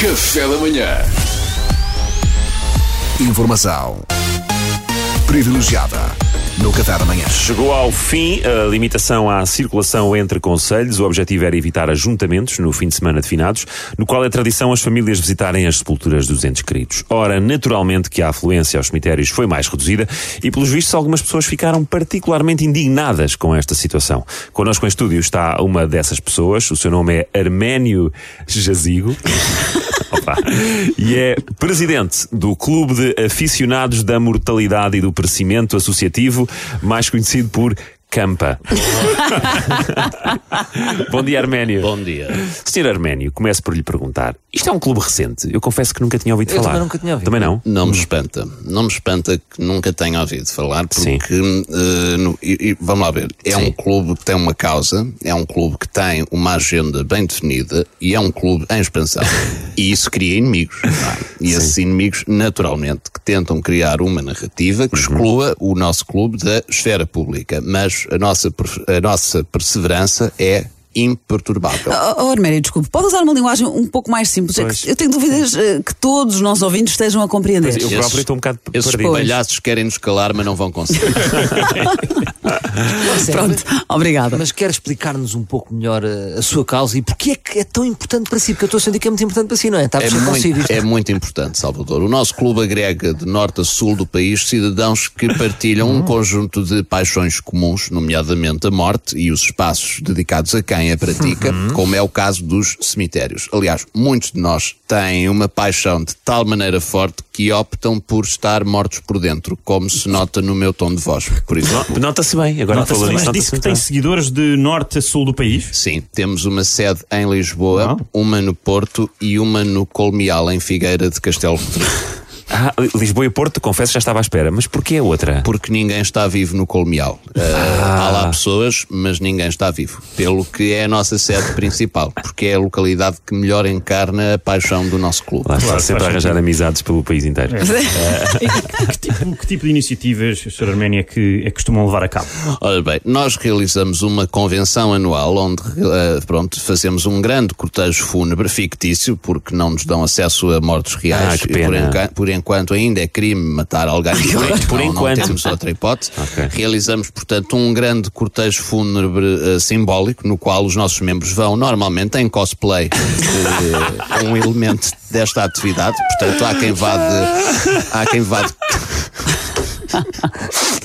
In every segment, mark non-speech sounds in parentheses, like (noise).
Café da manhã. Informação privilegiada no Café da Manhã. Chegou ao fim a limitação à circulação entre conselhos. O objetivo era evitar ajuntamentos no fim de semana de finados, no qual é tradição as famílias visitarem as sepulturas dos entes queridos. Ora, naturalmente que a afluência aos cemitérios foi mais reduzida e, pelos vistos, algumas pessoas ficaram particularmente indignadas com esta situação. Connosco em estúdio está uma dessas pessoas. O seu nome é Arménio Jazigo. (laughs) Opa. E é presidente do Clube de Aficionados da Mortalidade e do Perecimento Associativo, mais conhecido por Campa. (laughs) Bom dia, Arménio. Bom dia. Senhor Arménio, começo por lhe perguntar. Isto é um clube recente. Eu confesso que nunca tinha ouvido Eu falar. também nunca tinha ouvido. Também não? Não me espanta. Não me espanta que nunca tenha ouvido falar, Sim. porque, eh, no- e- e vamos lá ver, é Sim. um clube que tem uma causa, é um clube que tem uma agenda bem definida e é um clube em expansão. (laughs) e isso cria inimigos. não é? E esses inimigos, naturalmente, que tentam criar uma narrativa Uhum. que exclua o nosso clube da esfera pública. Mas a nossa, a nossa perseverança é imperturbável. Oh, oh, Armério, desculpe, pode usar uma linguagem um pouco mais simples? É Pois. que eu tenho dúvidas eh, que todos os nossos ouvintes estejam a compreender. Eu Esses- próprio estou um bocado Esses perdido. palhaços querem nos calar, mas não vão conseguir. (laughs) Pronto, obrigada. Mas quer explicar-nos um pouco melhor a, a sua causa e porquê é que é tão importante para si? Porque eu estou a sentir que é muito importante para si, não é? Está a É muito, é muito importante, Salvador. O nosso clube agrega de norte a sul do país cidadãos que partilham um conjunto de paixões comuns, nomeadamente a morte e os espaços dedicados a quem a pratica, como é o caso dos cemitérios. Aliás, muitos de nós têm uma paixão de tal maneira forte que optam por estar mortos por dentro, como se nota no meu tom de voz, por exemplo. Nota-se bem, agora Nota-se bem. Mas disse que tem seguidores de norte a sul do país. Sim, temos uma sede em Lisboa, uma no Porto e uma no Colmial, em Figueira de Castelo Rodrigo. (laughs) Ah, Lisboa e Porto, confesso, já estava à espera. Mas porquê a outra? Porque ninguém está vivo no Colmial. Uh, Há lá pessoas, mas ninguém está vivo. Pelo que é a nossa sede principal. Porque é a localidade que melhor encarna a paixão do nosso clube. Lá está Claro, sempre a arranjar amizades pelo país inteiro. (laughs) Que tipo, que tipo de iniciativas, Sr. Arménia, é que, é que costumam levar a cabo? Ora bem, nós realizamos uma convenção anual onde uh, pronto, fazemos um grande cortejo fúnebre fictício, porque não nos dão acesso a mortos reais. Ah, que por, enca- por enquanto ainda é crime matar alguém. (laughs) Por Não- enquanto. Não temos outra hipótese. Ok. Realizamos, portanto, um grande cortejo fúnebre uh, simbólico, no qual os nossos membros vão normalmente em cosplay, uh, um elemento desta atividade. Portanto, há quem vá de. Há quem vá de. (laughs)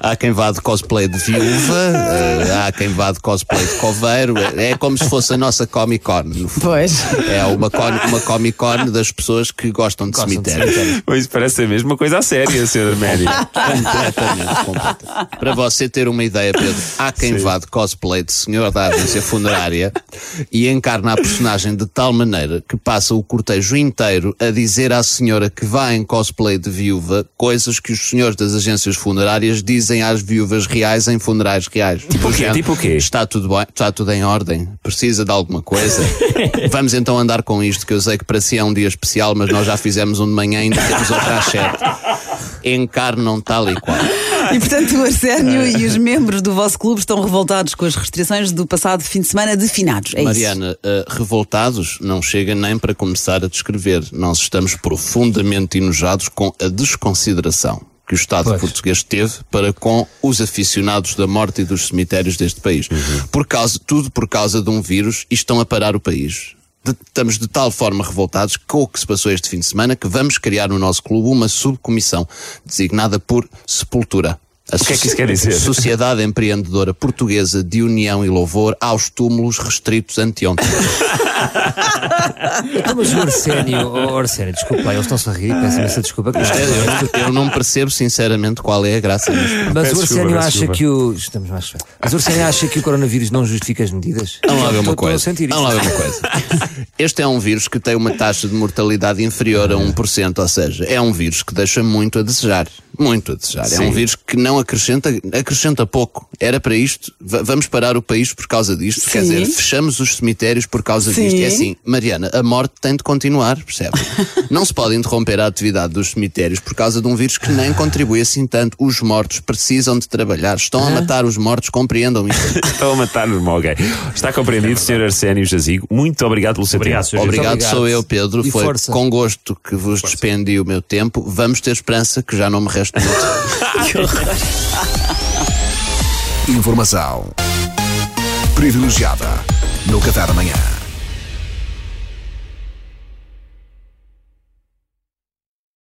Há quem vá de cosplay de viúva, eh, há quem vá de cosplay de coveiro. É, é como se fosse a nossa Comic Con. Pois. É uma, con- uma Comic Con das pessoas que gostam de cemitérios. Pois parece a mesma coisa a séria, Sr. Arménio. Completamente, completamente. Para você ter uma ideia, Pedro, há quem vá de cosplay de senhor da agência funerária e encarna a personagem de tal maneira que passa o cortejo inteiro a dizer à senhora que vai em cosplay de viúva coisas que os senhores das agências funerárias dizem às viúvas reais em funerais reais. Tipo o quê? Tipo o quê? Está tudo bem, está tudo em ordem, precisa de alguma coisa. (laughs) Vamos então andar com isto, que eu sei que para si é um dia especial, mas nós já fizemos um de manhã e ainda temos outra às sete. Encarnam tal e qual. E portanto, o Arsénio e os membros do vosso clube estão revoltados com as restrições do passado fim de semana de finados. É isso. Mariana, eh, revoltados não chega nem para começar a descrever. Nós estamos profundamente enojados com a desconsideração que o Estado português teve para com os aficionados da morte e dos cemitérios deste país. Por causa, tudo por causa de um vírus e estão a parar o país. De- estamos de tal forma revoltados com o que se passou este fim de semana que vamos criar no nosso clube uma subcomissão designada por Sepultura. A O que é que isso quer dizer? Sociedade Empreendedora Portuguesa de União e Louvor aos túmulos restritos anteontem. Então, (laughs) mas o Arsénio, oh, Arsénio, desculpa, eles estão-se a rir, peço imensa desculpa. que isto- eu, eu não percebo sinceramente qual é a graça disto. Mas Peço o Arsénio acha desculpa. que o. Estamos mais. Mas o Arsénio acha que o coronavírus não justifica as medidas? Vamos lá ver Estou- uma coisa. sentir Vamos lá isto. ver uma coisa. Este é um vírus que tem uma taxa de mortalidade inferior a 1%, ou seja, é um vírus que deixa muito a desejar. Muito a desejar. É um vírus que não não acrescenta, acrescenta pouco. Era para isto, v- vamos parar o país por causa disto. Quer Sim. dizer, fechamos os cemitérios por causa Sim. disto. É assim, Mariana, a morte tem de continuar, percebe? (laughs) não se pode interromper a atividade dos cemitérios por causa de um vírus que nem contribui assim tanto. Os mortos precisam de trabalhar. Estão a matar os mortos, compreendam isto. (laughs) Estão a matar-nos, ok. Está compreendido, Sr. Arsénio Jazigo. Muito obrigado pelo seu Obrigado, tempo. Sr. Obrigado, obrigado. sou eu, Pedro. E Foi força. com gosto que vos despendi o meu tempo. Vamos ter esperança, que já não me resta muito. (laughs) Informação privilegiada no Café da Manhã.